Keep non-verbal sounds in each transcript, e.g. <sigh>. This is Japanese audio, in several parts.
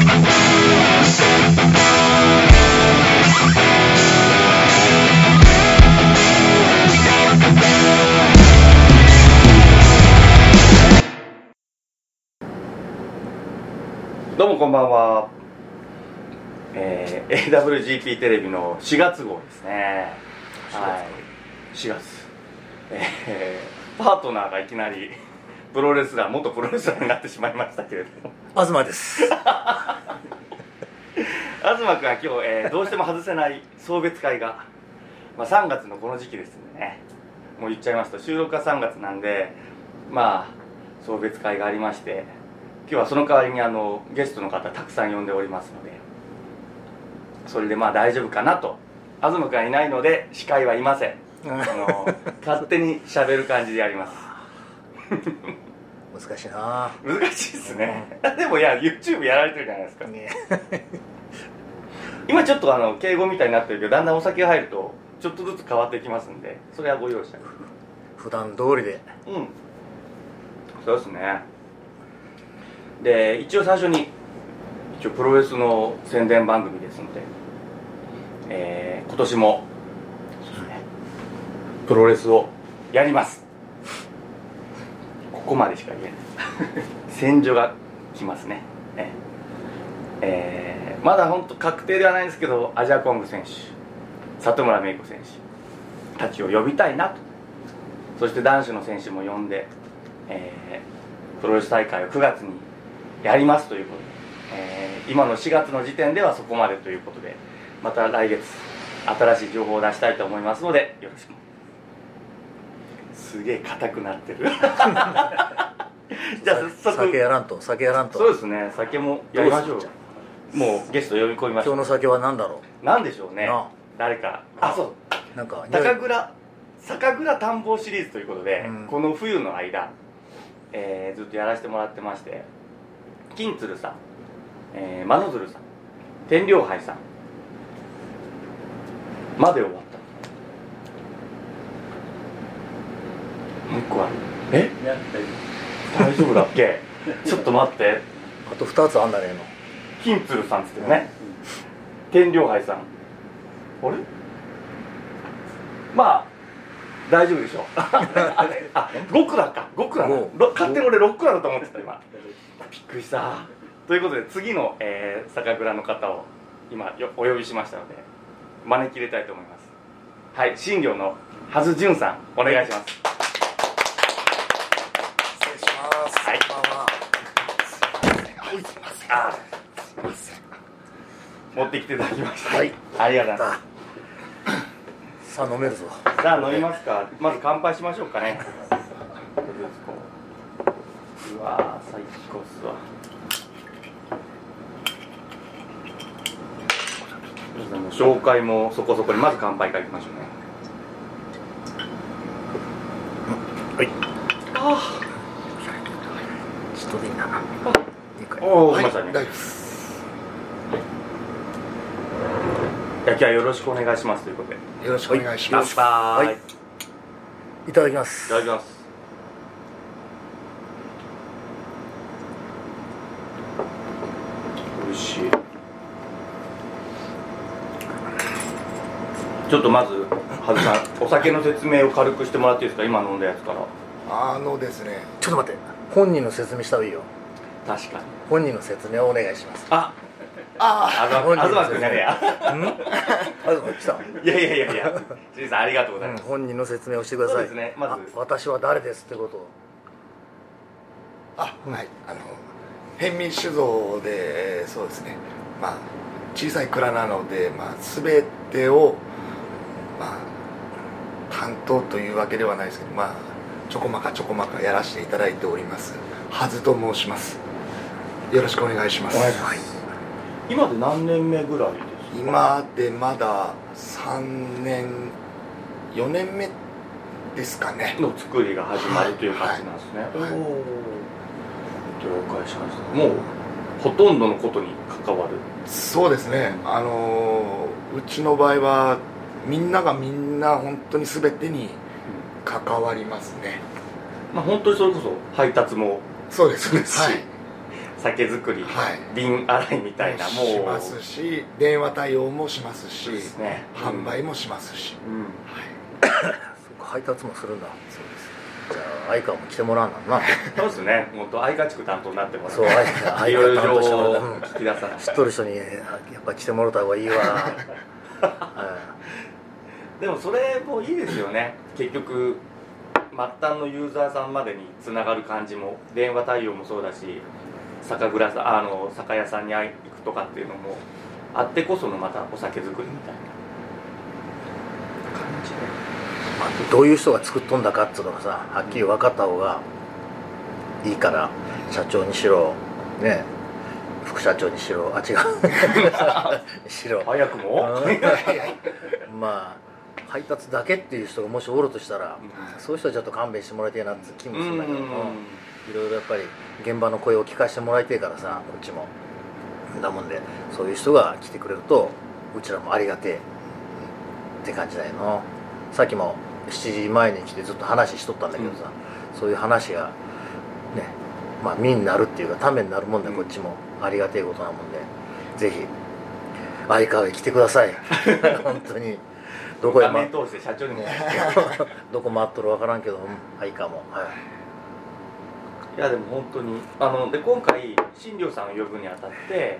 どうもこんばんは、えー、AWGP テレビの4月号ですね。はい。4月。えー、パートナーがいきなりプロレスラー元プロレスラーになってしまいましたけれども。東です。<laughs> 東君は今日、えーどうしても外せない送別会が、まあ、3月のこの時期ですんでね。もう言っちゃいますと収録が3月なんでまあ送別会がありまして今日はその代わりにあのゲストの方たくさん呼んでおりますのでそれでまあ大丈夫かなと。東君はいないので司会はいません。あの <laughs> 勝手に喋る感じでやります <laughs> 難しいな。難しいですね。<laughs> でもいや YouTube やられてるじゃないですか。ね。<laughs> 今ちょっとあの敬語みたいになってるけどだんだんお酒が入るとちょっとずつ変わってきますんでそれはご容赦普段通りで。うん。そうですね。で一応最初に一応プロレスの宣伝番組ですので、えー今年もね。プロレスをやりますここまでしか言えない。戦場が来ますね。ええーまだ本当確定ではないんですけどアジアコング選手里村芽衣子選手たちを呼びたいなと。そして男子の選手も呼んで、えープロレス大会を9月にやりますということで、えー今の4月の時点ではそこまでということでまた来月新しい情報を出したいと思いますのでよろしく。すげえ硬くなってる。<laughs> じゃあ早速。酒やらんと酒やらんと。そうですね。酒もやりましょどうもうゲスト呼び込みましょう。今日の酒は何だろなんでしょうね。誰か。あ。そう。うなんか酒蔵酒蔵探訪シリーズということで、うん。この冬の間、えーずっとやらせてもらってまして金鶴さん、えー、真鶴さん天領杯さんまで終わったもう一個ある。え？大丈夫だっけ？<laughs> ちょっと待って。あと2つあんだねの金鶴さんっつってね、天領杯さん。あれ？まあ大丈夫でしょ <laughs> あれあ5蔵か。5蔵五ろ勝手に俺6蔵だと思ってた今。びっくりした。ということで次の、えー酒蔵の方を今よお呼びしましたので招き入れたいと思います。はい新寮のはずじゅんさんお願いします失礼しますはいこんばんはあすいません。持ってきていただきました。はい。ありがとうございます。さあ飲めるぞ。さあ飲みますか。まず乾杯しましょうかね。うわー最高っすわ。紹介もそこそこにまず乾杯からいきましょうね。はい。あちょっとでいいなあいいかいおお、はい来ましたね大丈夫です。焼きはよろしくお願いしますということで。よろしくお願い。します。はい。いただきます。いただきます。美味しい。ちょっとまずはずさんお酒の説明を軽くしてもらっていいですか？今飲んだやつから。あのですね、ちょっと待って。本人の説明した方がいいよ確かに。本人の説明をお願いします。あああずまあずまくんじゃねえや。うん？あそう来た。いやいやいやいや。ジェイさんありがとうございます、うん本人の説明をしてください。そうですね。まず。あ私は誰ですってことを。あ、はい、あの変民酒造でそうですね。まあ小さい蔵なので、まあすべてをまあ担当というわけではないですけど、まあちょこまかちょこまかやらせていただいております。はずと申します。よろしくお願いします。お願い今で何年目ぐらいですか？今でまだ3年4年目ですかね。の作りが始まるという感じなんですね、はい。はい。了解しました。もうほとんどのことに関わる。そうですね。あのーうちの場合はみんながみんな本当に全てに関わりますね。まあ本当にそれこそ配達もそうです。ねし。はい酒造り、はい。瓶洗いみたいなもう。しますし電話対応もしますしね。販売もしますし、うん。<coughs> そっか配達もするんだ。そうです。じゃあ相川も来てもらうんだな。そうですね。本当愛家地区担当になってますそう相川 <laughs> いろいろ情報をらう。うん聞き出さない知っとる人にやっぱ来てもらった方がいいわ、<laughs> でもそれもいいですよね。結局末端のユーザーさんまでにつながる感じも電話対応もそうだし酒蔵さんあの酒屋さんに行くとかっていうのもあってこそのまたお酒作りみたいな。感じ。でまあどういう人が作っとんだかっつうのがさはっきり分かった方がいいから社長にしろね副社長にしろあ違う。<laughs> しろ。早くも、まあ配達だけっていう人がもしおるとしたら、うん。そういう人はちょっと勘弁してもらいたいなって気もするんだけどうんもいろいろやっぱり現場の声を聞かせてもらいたいからさこっちも。だもんでそういう人が来てくれるとうちらもありがてえ。って感じだよなさっきも7時前に来てずっと話しとったんだけどさ、そういう話がねまあ身になるっていうかためになるもんで、うん。こっちも。ありがてえことなもんで。ぜひ相川へ来てください。<laughs> 本当に。どこへ、ま通して社長にも <laughs> どこ回っとるわからんけど、うん、相川も。はいいやでも本当に。あので今回新庄さんを呼ぶにあたって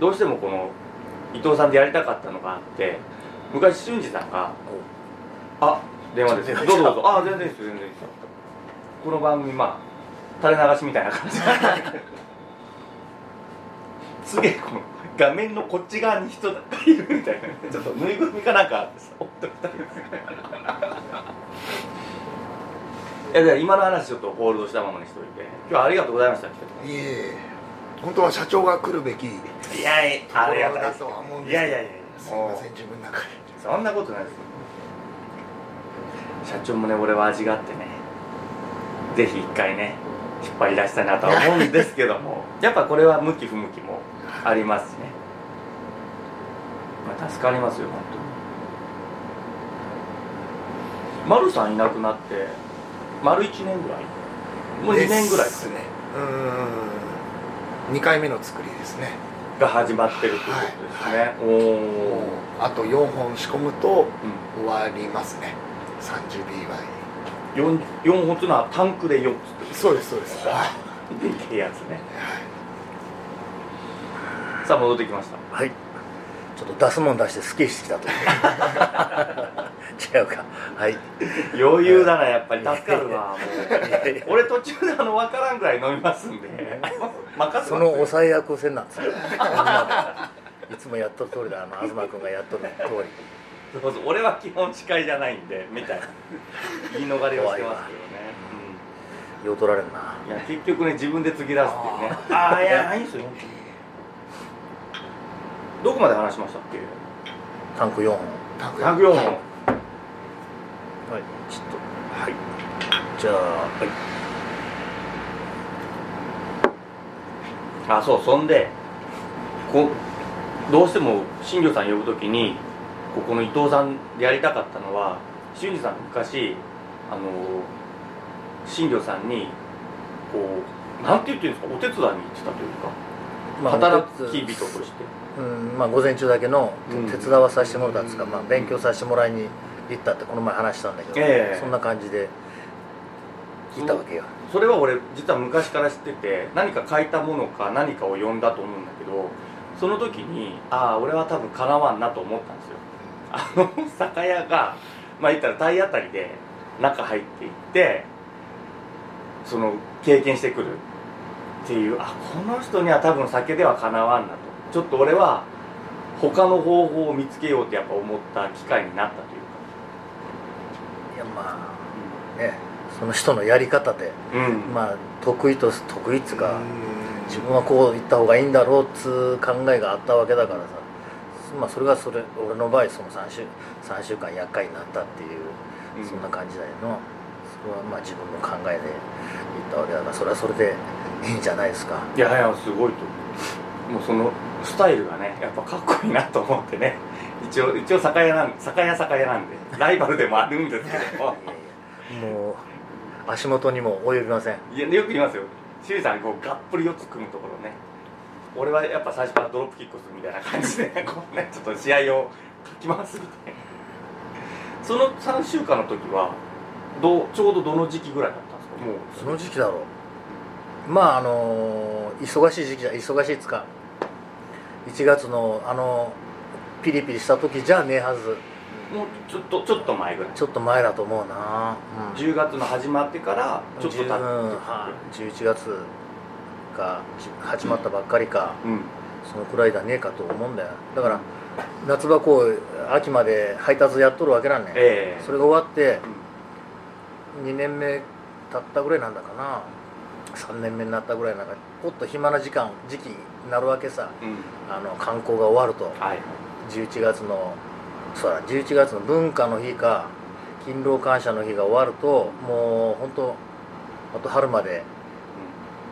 どうしてもこの伊藤さんでやりたかったのがあって昔俊二さんが「あ電話です。どうぞどうぞ。あ全然いいですよ全然いいですよ」この番組まあ垂れ流しみたいな感じ。<laughs> すげえこの画面のこっち側に人がいるみたいな。ちょっとぬいぐるみかなんかあってさほっときたい。ですいや今の話ちょっとホールドしたままにしといて。今日はありがとうございましたいえ本当は社長が来るべきいやいやありがたいろだです。とは思うんですいやいやいやすいません自分の中で。そんなことないです社長もね俺は味があってね。ぜひ一回ね引っ張り出したいなとは思うんですけども。や。っぱこれは向き不向きもありますしね、まあ、助かりますよ本当に。丸さんいなくなって丸1年ぐらい。もう2年ぐらいですね。うーん。2回目の作りですね。が始まってるということですね、はい。おお、あと4本仕込むとうん。終わりますね。30BY 4, 4本っていうのはタンクで4つってそうですそうです。はい。<laughs> でけえやつね。さあ戻ってきました。はいちょっと出すもん出してスッキリしてきたと <laughs> 違うか。はい。余裕だなやっぱり。助かるわもいやいう。や <laughs> 俺途中であの分からんぐらい飲みますんで。<laughs> その抑え役をせんなんですよ。いつもやっとる通りだあの東君がやっとる通り。そうそう俺は基本司会じゃないんでみたいな。言い逃れをしてますけどね、よう取られるな。うん、いや結局ね自分で継ぎ出すっていうね。ああいやないんですよどこまで話しましたっけ？タンク4本。タンク104本。はい。ちょっとはい。じゃあはい。あそうそんでこどうしても新庄さん呼ぶときにここの伊藤さんでやりたかったのは俊二さん昔あの新庄さんにこうなんて言ってるんですか？お手伝いに行ってたというか、まあ働き人としてうんまあ午前中だけのうん。手伝わさせてもらったんですか、まあ、勉強させてもらいに行ったってこの前話したんだけど、ええ。そんな感じで行ったわけよ。それは俺実は昔から知ってて何か書いたものか何かを読んだと思うんだけどその時にああ俺は多分かなわんなと思ったんですよ。あの酒屋がまあ言ったら体当たりで中入っていってその経験してくるっていうあこの人には多分酒ではかなわんなとちょっと俺は他の方法を見つけようってやっぱ思った機会になったというか。いやまあねその人のやり方でうん、まあ得意と得意っつうかうん。自分はこう言った方がいいんだろうっつう考えがあったわけだからさ。まあそれがそれ俺の場合その3週 ,3 週間厄介になったっていう、うん。そんな感じだよな。それはまあ自分の考えで言ったわけだからそれはそれでいいんじゃないですか。いやいやすごいと思う。もうそのスタイルがねやっぱかっこいいなと思ってね。一応一応酒屋なん酒屋酒屋なんで。ライバルでもあるんですけども。もう足元にも及びません。いやよく言いますよ。清水さんこうがっぷり四つ組むところね。俺はやっぱ最初からドロップキックするみたいな感じでこうねちょっと試合をかき回すみたいな。その3週間の時はどうちょうどどの時期ぐらいだったんですか？もう。その時期だろう。まああの忙しい時期じゃ忙しいっつか1月のあのピリピリした時じゃねえはず。もうちょっとちょっと前ぐらい。ちょっと前だと思うな、うん。10月の始まってからちょっと経って。10うん。は11月が始まったばっかりか、うん。そのくらいだねえかと思うんだよ。だから夏場こう秋まで配達やっとるわけなんね、ええ。それが終わって2年目経ったぐらいなんだかな。3年目になったぐらいなんかもっと暇な時間時期になるわけさ。うん、うんあの観光が終わると。はい。11月のそうだ11月の文化の日か勤労感謝の日が終わるともう本当あと春まで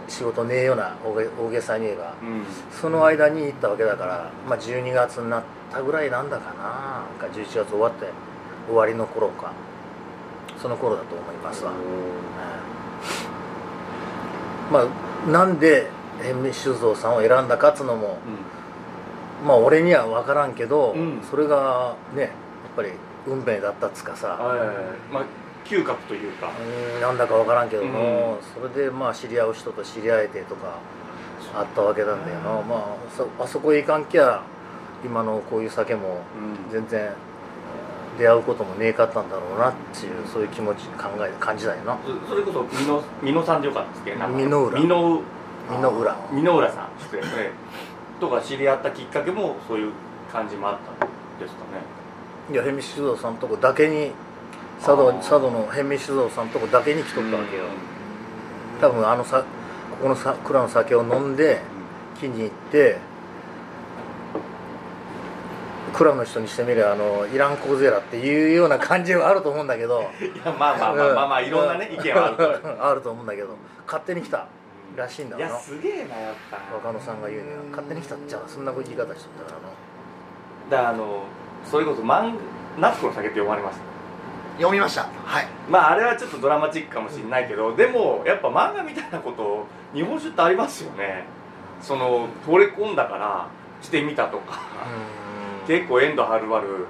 仕事ねえような大げ大げさに言えば。うん、うんその間に行ったわけだから、まあ、12月になったぐらいなんだかな。か11月終わって終わりの頃か。その頃だと思いますわ、うん。まあなんで辺見酒造さんを選んだかっつうのもまあ俺には分からんけど、うん。それがねやっぱり運命だったっつかさ、はいまあ嗅覚というか。うんなんだか分からんけども、それでまあ知り合う人と知り合えてとかあったわけなんだよな、まあそあそこへ行かんきゃ今のこういう酒もうん。全然出会うこともねえかったんだろうなっていうそういう気持ち考え感じだよな。そそれこそ美濃さんでよかったですっけ？美濃浦。美濃みんな裏美濃浦さん。失礼ねとか知り合ったきっかけもそういう感じもあったんですかね。いや辺見酒造さんとこだけに佐渡佐渡の辺見酒造さんとこだけに来とったわけよ、多分あのさここのさ蔵の酒を飲んで気に入って蔵の人にしてみればあのイランコゼラっていうような感じはあると思うんだけど。<laughs> いやまあまあまあまあまあいろんなね意見はある <laughs> あると思うんだけど。勝手に来たらしいんだいやすげえなやっぱ。若野さんが言うには。勝手に来たっちゃそんな言い方しとったからな。だからあのそれこそ漫画夏子の酒って読まれました読みました。はい。まああれはちょっとドラマチックかもしれないけどでもやっぱ漫画みたいなこと日本酒ってありますよね。その惚れ込んだからしてみたとか。うん。結構遠藤はるばる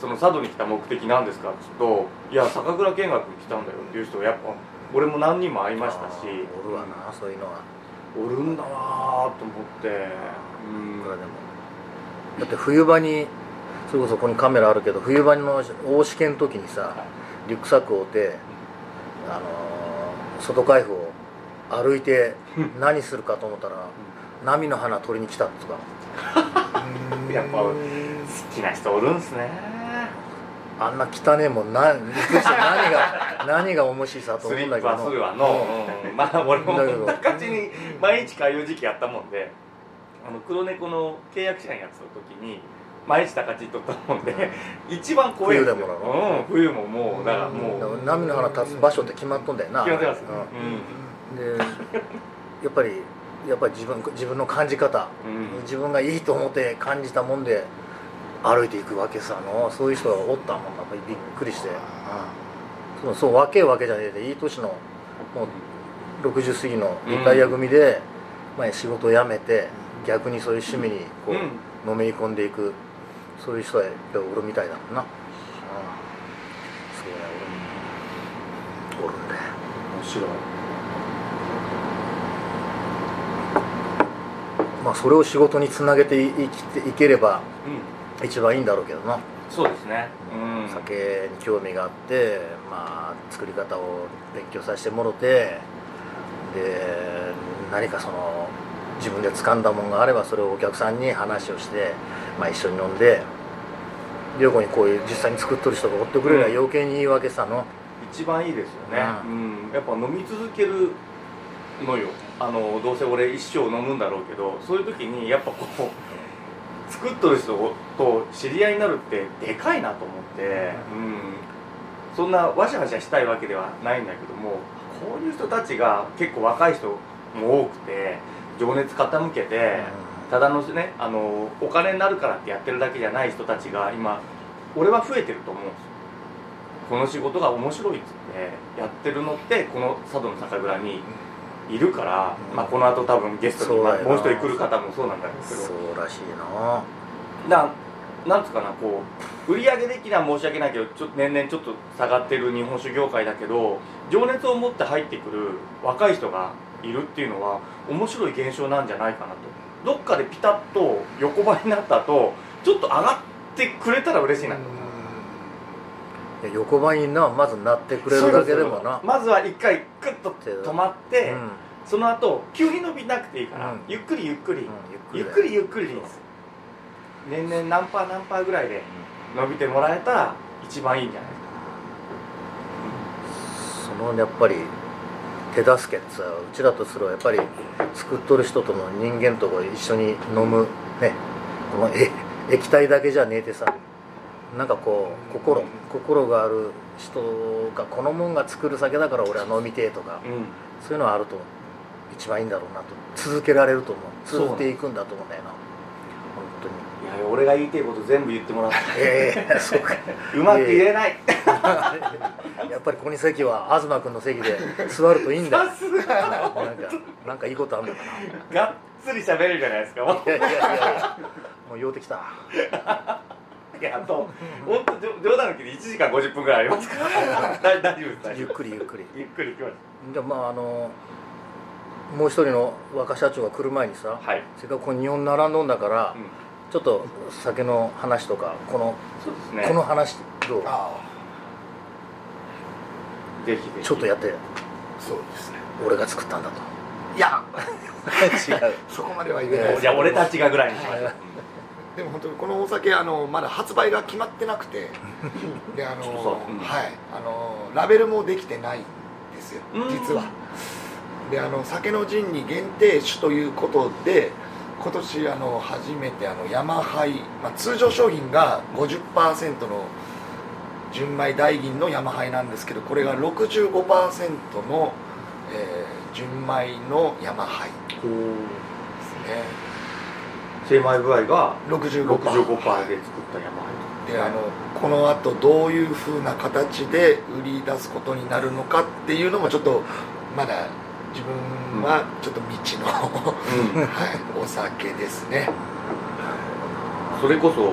その佐渡に来た目的なんですかって言うと「いや酒蔵見学に来たんだよ」っていう人やっぱ俺も何人も会いましたし。おるわなそういうのは。おるんだなと思って。うん。だって冬場にそれこそここにカメラあるけど冬場の大試験の時にさリュックサックを追って、あのー外海部を歩いて <laughs> 何するかと思ったら波の花取りに来たとか。<laughs> やっぱ好きな人おるんすねあんな汚ねえもんなびっくりした何が <laughs> 何が面白いさとスリッ思うんだけどプはするわの、うん。まあ俺もだけど中地に毎日通う時期やったもんであの黒猫の契約者にやってた時に毎日高知とったもんで一番怖い冬でもなの？うん冬ももうだからもう。波の花立つ場所って決まっとんだよな。決まってますうん。でやっぱりやっぱり自分自分の感じ方。うん、うん。自分がいいと思って感じたもんで歩いていくわけさのそういう人がおったもんやっぱりびっくりして、そうそう若いわけじゃねえでいい年のもう60過ぎのリタイア組で、まあ、仕事を辞めて逆にそういう趣味にこう、うん。のめり込んでいくそういう人はやっぱりおるみたいだもんな、うん、そうやおるおるんだよ面白い。まあそれを仕事につなげてい生きていければうん一番いいんだろうけどな、そうですね。うん。酒に興味があってまあ作り方を勉強させてもろてで何かその自分で掴んだもんがあればそれをお客さんに話をして、まあ、一緒に飲んで旅行にこういう実際に作っとる人がおってくれりゃ余計にいいわけさの、一番いいですよね、ううん。やっぱ飲み続けるのよ。あのどうせ俺一生飲むんだろうけどそういう時にやっぱこう作っとる人と知り合いになるってでかいなと思って、うん、そんなわしゃわしゃしたいわけではないんだけどもこういう人たちが結構若い人も多くて情熱傾けて、ただのねあのお金になるからってやってるだけじゃない人たちが今俺は増えてると思うんですよ。この仕事が面白いっつってやってるのってこの佐渡の酒蔵にいるから、うん。まあ、この後多分ゲストにもう一人来る方もそうなんだけど。そうらしいな。ななんつうかなこう売上的には申し訳ないけどちょ年々ちょっと下がってる日本酒業界だけど情熱を持って入ってくる若い人がいるっていうのは面白い現象なんじゃないかなと。どっかでピタッと横ばいになった後ちょっと上がってくれたら嬉しいなと、いや横ばいになまずなってくれるだけでもな。まずは一回クッと止まって、うん。その後急に伸びなくていいから、うん。ゆっくりゆっくり、うんゆっくりゆっくりです。年々何パー何パーぐらいで伸びてもらえたら一番いいんじゃないですか。そのやっぱり手助けってさうちらとすればやっぱり作っとる人との人間とこ一緒に飲むね。このえ液体だけじゃねえてさなんかこう心心がある人がこのもんが作る酒だから俺は飲みてえとかうん。そういうのはあると一番いいんだろうなと続けられると思う。続けていくんだと思うんだよな本当に。いや俺が言いたいこと全部言ってもらって。ええそうか。<laughs> うまく言えない。やっぱりここに席は東君の席で座るといいんだよ。さすがなんかなんかいいことあるのかな。がっつり喋るじゃないですか。もいやいやいや。もう酔うてきた。ういやあと本当冗談抜きで1時間50分ぐらいありますから。<laughs> 大大丈夫です大丈ゆっ夫くりゆっくり。ゆっくり行きましでまああのもう一人の若社長が来る前にさはい、せっかくここ日本並んどんだから、うん。ちょっと酒の話とかこの、そうですね。この話どう？あぜひぜひ。ちょっとやって。あそうですね。俺が作ったんだと。いや。<laughs> 違う。そこまでは言えないです。じゃあ俺たちがぐらいにしましょう。はいでも本当にこのお酒あのまだ発売が決まってなくてであのはい。あのラベルもできてないんですようん。実は。であの酒の陣に限定酒ということで今年あの初めてあのヤマハイ、まあ、通常商品が50%の純米大銀のヤマハイなんですけどこれが65%の、えー純米のヤマハイですね精米具合が65% 65%で作った山あであのこのあとどういうふうな形で売り出すことになるのかっていうのもちょっとまだ自分はちょっと未知の、うん。<laughs> はい、お酒ですね。それこそ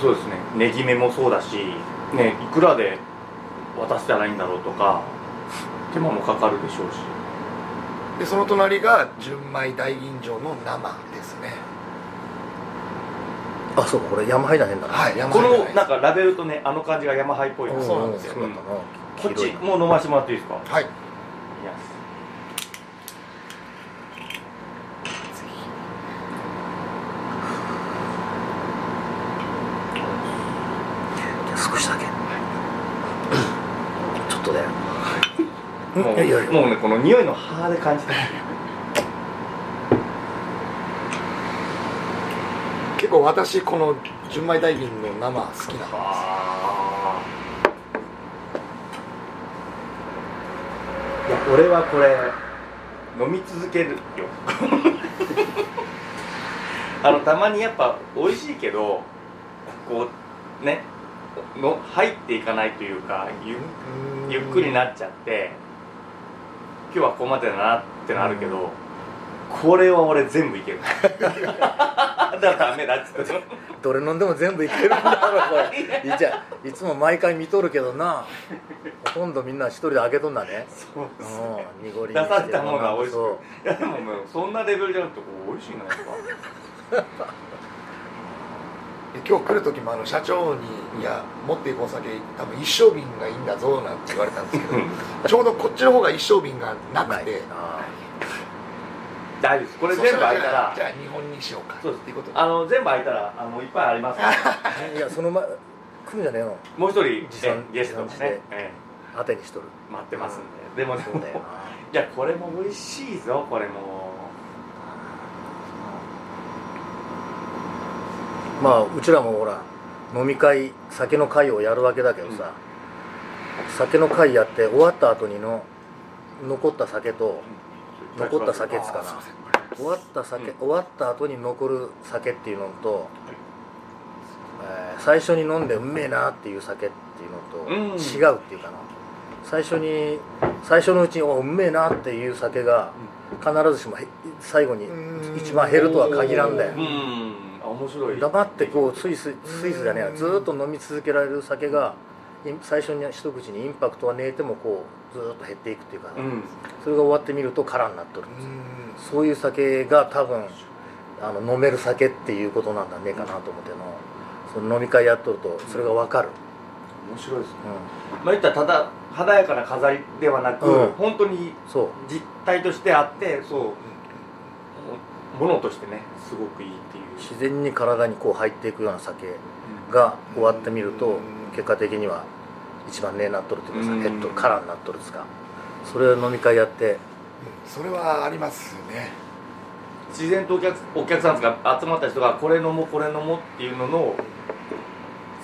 そうですね。ネギ目もそうだしねいくらで渡したらいいんだろうとか手間もかかるでしょうし。でその隣が純米大吟醸の生ですねあそうこれ山ハイじゃねえんだな。はい山このなんかラベルとねあの感じがヤマハイっぽいそうなんですよそうだ。ったなこっちもう飲ませてもらっていいですか？はい。いや少しだけ。ちょっとねもうねこの匂いの歯で感じた構私この純米大吟の生好きなんですあいや俺はこれ飲み続けるよ。<laughs> あのたまにやっぱ美味しいけどこうねの入っていかないというかゆゆっくりなっちゃって今日はここまでだなってのあるけど、これは俺全部いける <laughs> だダメだっつってどれ飲んでも全部いけるんだろこれ。いじゃいつも毎回見とるけどな。ほとんどみんな一人で開けとんだね。そうですうん濁り出されたものは美味しいそう。いやでももうそんなレベルじゃなくて美味しいなやっぱ。<laughs> で今日来る時もあの社長に「いや持っていくお酒多分一升瓶がいいんだぞ」なんて言われたんですけど <laughs> ちょうどこっちの方が一升瓶がなくて。あ大丈夫です。これ全部開いたら。じゃあ日本にしようか。そうです。っていうことであの全部開いたらあのいっぱいあります。からーいやその前来るんじゃねえの？もう一人ゲストが持参してね、え。当てにしとる。え待ってますんで。でもねそうだよな。いやこれも美味しいぞこれも。まあうちらもほら飲み会酒の会をやるわけだけどさ、酒の会やって終わった後にの残った酒と残った酒っつかな。終わった酒、うん。終わった後に残る酒っていうのと、えー最初に飲んでうめえなっていう酒っていうのとうん。違うっていうかな、最初に最初のうちにおうめえなっていう酒が必ずしもへ最後にうん一番減るとは限らんだよ。面白い。黙ってこうスイススイスじゃねえや。ずーっと飲み続けられる酒がい最初に一口にインパクトはねえてもこうずーっと減っていくっていうか、うん。それが終わってみると空になっとるんですよ。うん。そういう酒が多分あの飲める酒っていうことなんだねえかなと思っての。その飲み会やっとるとそれが分かる、面白いですね。うまあ言ったらただ華やかな飾りではなく、うん。本当に実体としてあってそう。ものとしてねすごくいいっていう。自然に体にこう入っていくような酒が終わってみると結果的には一番ねえなっとるというかさうん。ヘッドカラーになっとるですか？それを飲み会やって。それはありますね。自然とお客お客さんが集まった人がこれ飲もうこれ飲もうっていうのの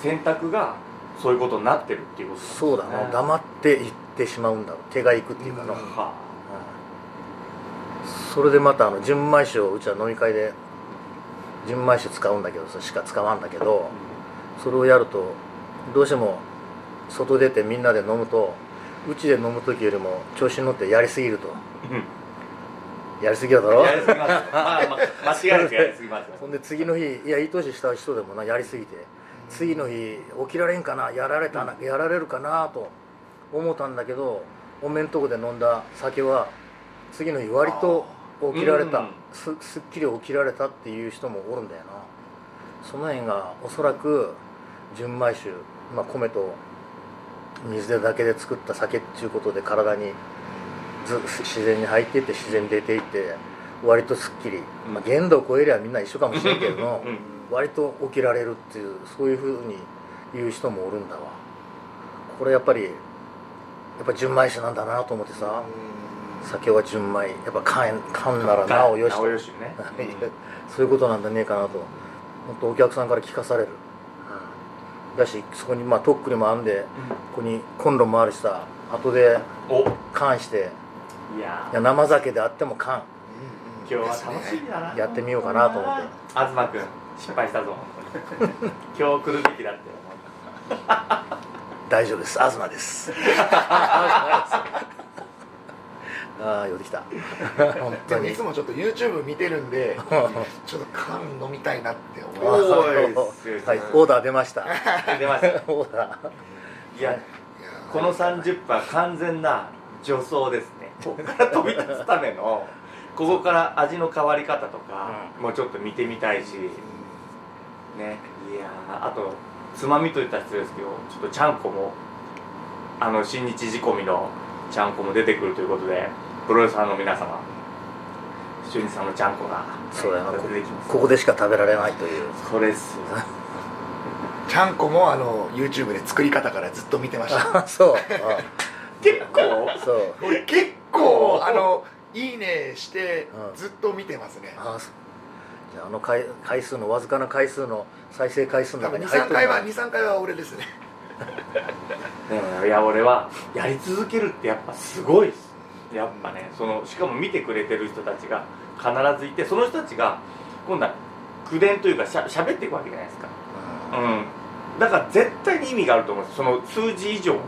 選択がそういうことになってるっていうことそうだな、ね黙っていってしまうんだろう。手がいくっていうかの、うん。はうん。それでまたあの純米酒をうちは飲み会で純米酒使うんだけどさしか使わんだけどそれをやるとどうしても外出てみんなで飲むとうちで飲む時よりも調子に乗ってやりすぎると。やりすぎだろ？やりすぎます。よまあ、まあ、間違いなくやりすぎます。よそんで次の日いやいい年した人でもなやりすぎて。次の日起きられんかな？やられたな、やられるかな？と思ったんだけどおめんとこで飲んだ酒は次の日割と起きられた、うん。すすっきり起きられたっていう人もおるんだよな。その辺がおそらく純米酒、まあ、米と水でだけで作った酒っていうことで体にず自然に入っていって自然に出ていって割とすっきり、まあ、限度を超えりゃみんな一緒かもしれんけど割と起きられるっていうそういうふうに言う人もおるんだわ。これやっぱりやっぱ純米酒なんだなと思ってさ。酒は純米。やっぱ缶缶ならなおよしと。なおよしね。<laughs> そういうことなんだねえかなと。もっとお客さんから聞かされる、だしそこにまあとっくりもあんでここにコンロもあるしさ後でお。缶して。いやいや生酒であっても缶。今日は楽しみだな。やってみようかなと思って。東君失敗したぞ。本当に今日来るべきだって大丈夫です。東です <laughs> ああ寄ってきた。本 <laughs> でもいつもちょっと YouTube 見てるんで <laughs> ちょっと缶飲みたいなって思いおますはい、オーダー出ました。出ました。<laughs> オーダー。いやこの30分は完全な助走ですね。ここから飛び立つためのここから味の変わり方とかもうちょっと見てみたいしね。いやーあとつまみといったら失礼ですけどちょっとちゃんこもあの新日仕込みのちゃんこも出てくるということでプロレスファンの皆様俊二さんのちゃんこがそうだよな。こ出てきます。ここでしか食べられないという。それっす。よちゃんこもあの YouTube で作り方からずっと見てました。<laughs> あそう。結構？あそう。俺結構あのいいねしてうん。ずっと見てますね。あそう。じゃああの回回数のわずかな回数の再生回数の中に入っ23回は。てるの23回は俺ですね。<laughs> でもいや俺はやり続けるってやっぱすごいですやっぱねそのしかも見てくれてる人たちが必ずいてその人たちが今度は口伝というかしゃしゃべっていくわけじゃないですか。うん。だから絶対に意味があると思うんです。その数字以上の。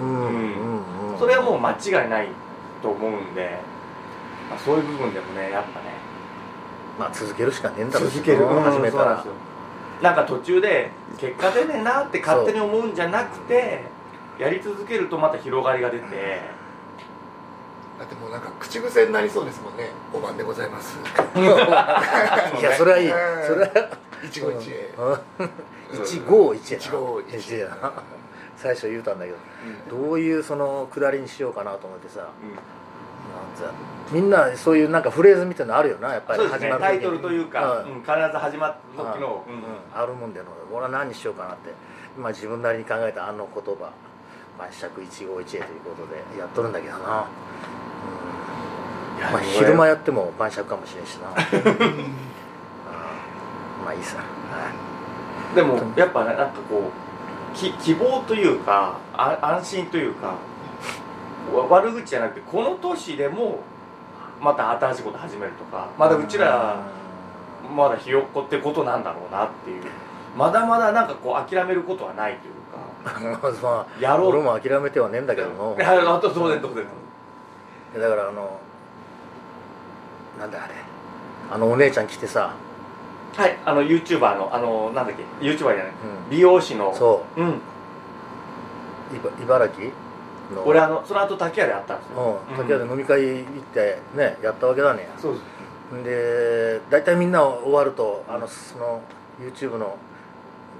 うん。うん。うん。うん。それはもう間違いないと思うんで、まあ、そういう部分でもねやっぱね。まあ続けるしかねえんだろう続ける、うん。始めたら。なんか途中で結果出ねえなって勝手に思うんじゃなくてやり続けるとまた広がりが出てだってもうなんか口癖になりそうですもんね。お晩でございます。<laughs> いやそれはいい。うん。それは一期一会。一五一会やな。<laughs> 最初言うたんだけど。どういうそのくだりにしようかなと思ってさ。みんなそういうなんかフレーズみたいなのあるよなやっぱり。そうですね。始まるタイトルというか、必ず始まった時の、あるもんでの俺は何にしようかなって。今自分なりに考えたあの言葉。晩酌一期一会ということでやっとるんだけどな、うんまあ、昼間やっても晩酌かもしれんしな。<laughs> うん。まあいいさ、はい。でもやっぱねなんかこうき希望というかあ安心というかわ悪口じゃなくてこの年でもまた新しいこと始めるとかまだうちらまだひよっこってことなんだろうなっていう。まだまだなんかこう諦めることはないというか。<laughs> まやろう。あ俺も諦めてはねえんだけどの。いやあと当然当然。だからあのなんだあれ。あのお姉ちゃん来てさ、はいあの YouTuber のあのなんだっけ？YouTuber じゃない。うん。美容師の。そう。うん。いば茨城の。俺あのその後竹屋で会ったんですよ。うん。竹屋で飲み会行ってねやったわけだね。そうです。で大体みんな終わるとあのその YouTube の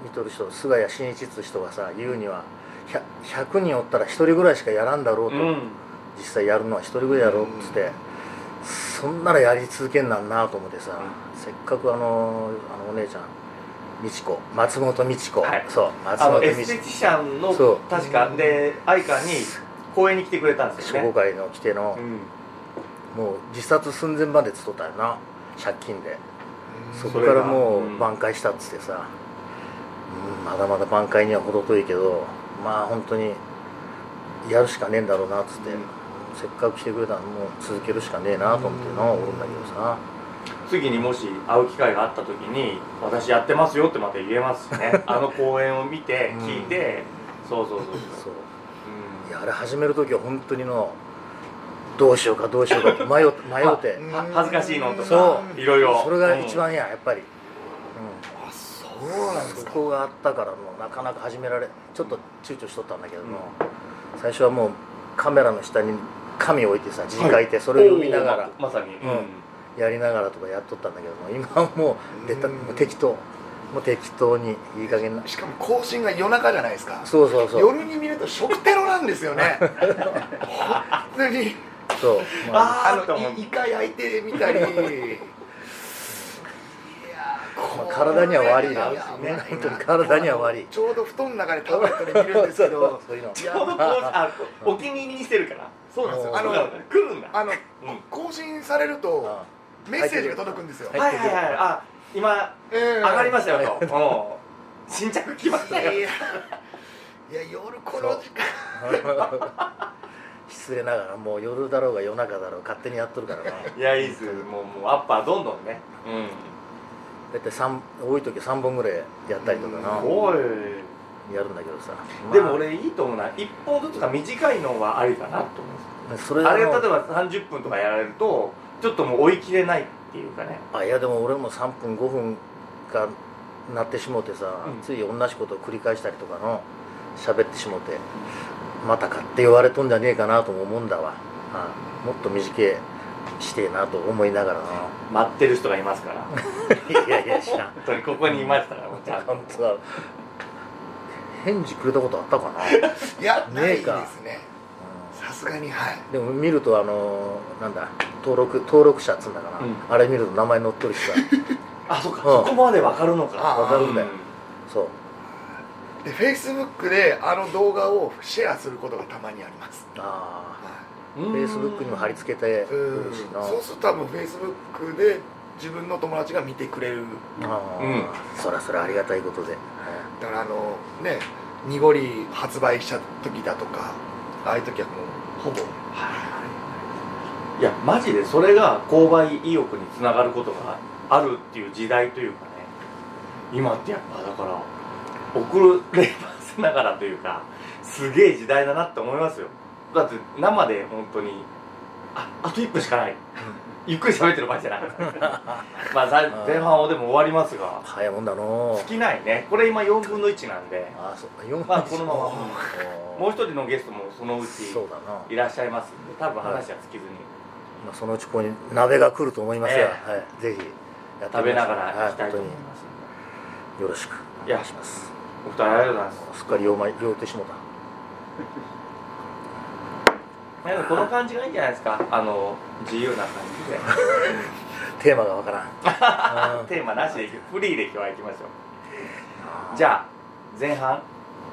見とる人菅谷真一って人がさ言うには 100, 100人おったら1人ぐらいしかやらんだろうと、うん。実際やるのは1人ぐらいやろうっつって、そんならやり続けんなんなと思ってさ、せっかくあのあのお姉ちゃん美智子松本美智子、はい。そう松本美智エステティシャンのそう。確かで愛花に公園に来てくれたんです子よね。初号会の来てのう、ん。もう自殺寸前までつったよな借金で。そこからもうんう挽回したっつってさ、うん、まだまだ挽回には程遠いけどまあ本当にやるしかねえんだろうなっつって、うんせっかく来てくれたのもう続けるしかねえなと思ってなおるんだけどさ。次にもし会う機会があった時に私やってますよってまた言えますしね。<laughs> あの公演を見てうん。聞いて、そうそうそうそう。そう。うん。いやあれ始める時は本当にのどうしようかどうしようかって迷っ <laughs> て迷って。恥ずかしいのとかそう。いろいろ。それが一番ややっぱり、あそうなんですか。そこがあったからもうなかなか始められちょっと躊躇しとったんだけども、最初はもうカメラの下に紙置いてさ字書いてそれを読みながら。ままさに、うん。やりながらとかやっとったんだけども今はもう出たうん。もう適当。もう適当にいい加減な。しかも更新が夜中じゃないですか。そうそうそう。夜に見ると食テロなんですよね。<laughs> 本当に。そう、まあ、ああのいイカ焼いてみたりまあ体には悪いな。これは危ないな本当に体には悪い。ちょうど布団の中でタブレットで見るんですけど。そういうの。ちょうどこうあお気に入りにしてるから。そうなんですよ。あの来るんだ。あのうん。更新されるとメッセージが届くんですよ。はいはいはいはい。あ今上上がりましたよと、う。ん新着来ましたよ。いやいや。夜この時間。失礼ながらもう夜だろうが夜中だろう勝手にやっとるからな。いやいいっす。もうもうアッパーどんどんね。うん大体三多い時は3本ぐらいやったりとかな。やるんだけどさ、まあ。でも俺いいと思うな。1本ずつが短いのはありかなと思うんですそれあれ例えのば30分とかやられるとちょっともう追い切れないっていうかね。あいやでも俺も3分5分がなってしもうてさ、うん。つい同じことを繰り返したりとかの喋ってしもうてまたかって言われとんじゃねえかなとも思うんだわ、あもっと短いしてえなと思いながら。な待ってる人がいますから。いやいや知らん。本当にここにいましたからもうちゃん。と本当は返事くれたことあったかな、いやないでね。えか。すねさすがにはい。でも見るとあのなんだ登録登録者っつうんだかな、うん。あれ見ると名前載ってるしさあそっか、うん。そこまでわかるのか。あわかるんだよ。うそう。でフェイスブックであの動画をシェアすることがたまにあります。あはんあフェイスブックにも貼り付けていうん。くるしな。そうすると多分フェイスブックで自分の友達が見てくれる。ああ、うん。そらそらありがたいことで、だからあのね濁り発売した時だとかああいう時はもうほぼ。いやマジでそれが購買意欲につながることがあるっていう時代というかね。今ってやっぱだから遅ればせながらというかすげえ時代だなって思いますよだって生で本当にああと1分しかない。ゆっくり喋ってる場合じゃない。まあざ前半はでも終わりますが。早いもんだの尽きないね。これ今4分の1なんで。ああそう4まあこのまま。ももう一人のゲストもそのうちそうだな、いらっしゃいますんで多分話は尽きずに。まあ、そのうちここに鍋が来ると思いますよ、えはい、ぜひ食べながら行きたいと思いはますよろしく。お願いします。お二人ありがとうございます。すっかり酔うま酔うてしもうたなんかこの感じがいいんじゃないですか？あの自由な感じで。<laughs> テーマがわからん。<laughs> うん。テーマなしでフリーで今日は行きましょう。じゃあ前半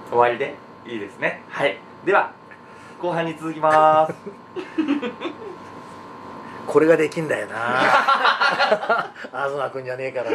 終わりでいいですね？はい。では後半に続きます。<laughs> これができんだよな。東君じゃねえから